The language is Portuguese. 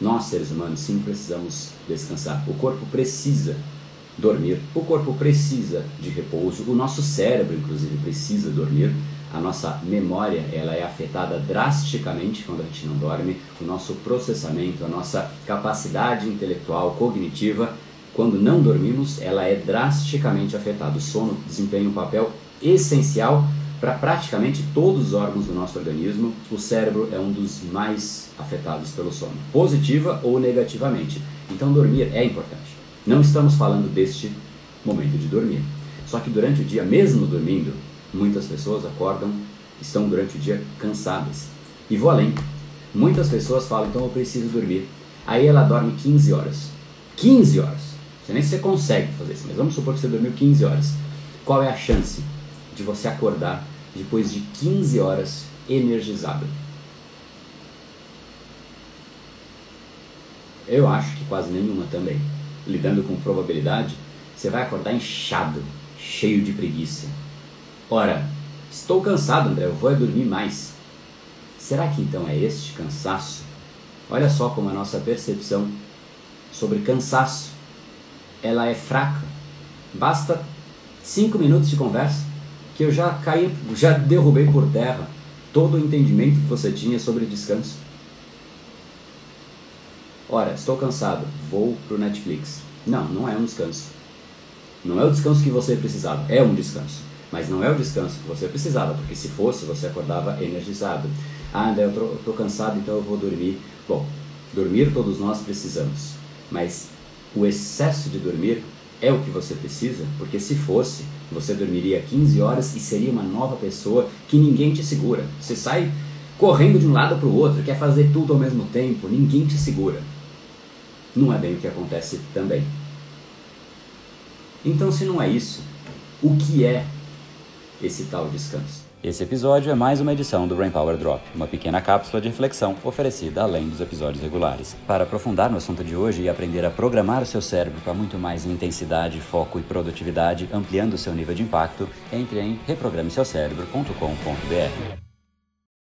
Nós, seres humanos, sim precisamos descansar. O corpo precisa dormir, o corpo precisa de repouso, o nosso cérebro, inclusive, precisa dormir. A nossa memória ela é afetada drasticamente quando a gente não dorme, o nosso processamento, a nossa capacidade intelectual, cognitiva, quando não dormimos, ela é drasticamente afetada. O sono desempenha um papel essencial para praticamente todos os órgãos do nosso organismo, o cérebro é um dos mais afetados pelo sono, positiva ou negativamente. Então, dormir é importante. Não estamos falando deste momento de dormir. Só que durante o dia, mesmo dormindo, muitas pessoas acordam, estão durante o dia cansadas. E vou além. Muitas pessoas falam, então eu preciso dormir. Aí ela dorme 15 horas. 15 horas. Você nem se consegue fazer isso, mas vamos supor que você dormiu 15 horas. Qual é a chance de você acordar depois de 15 horas energizado. Eu acho que quase nenhuma também. Lidando com probabilidade, você vai acordar inchado, cheio de preguiça. Ora, estou cansado, André, eu vou dormir mais. Será que então é este cansaço? Olha só como a nossa percepção sobre cansaço ela é fraca. Basta cinco minutos de conversa que eu já caí, já derrubei por terra todo o entendimento que você tinha sobre descanso. Ora, estou cansado, vou pro Netflix. Não, não é um descanso. Não é o descanso que você precisava, é um descanso. Mas não é o descanso que você precisava, porque se fosse, você acordava energizado. Ah, André, eu tô cansado, então eu vou dormir. Bom, dormir todos nós precisamos, mas o excesso de dormir é o que você precisa, porque se fosse, você dormiria 15 horas e seria uma nova pessoa que ninguém te segura. Você sai correndo de um lado para o outro, quer fazer tudo ao mesmo tempo, ninguém te segura. Não é bem o que acontece também. Então, se não é isso, o que é esse tal descanso? Esse episódio é mais uma edição do Brain Power Drop, uma pequena cápsula de reflexão oferecida além dos episódios regulares. Para aprofundar no assunto de hoje e aprender a programar o seu cérebro para muito mais intensidade, foco e produtividade, ampliando o seu nível de impacto, entre em reprogrameseucerebro.com.br.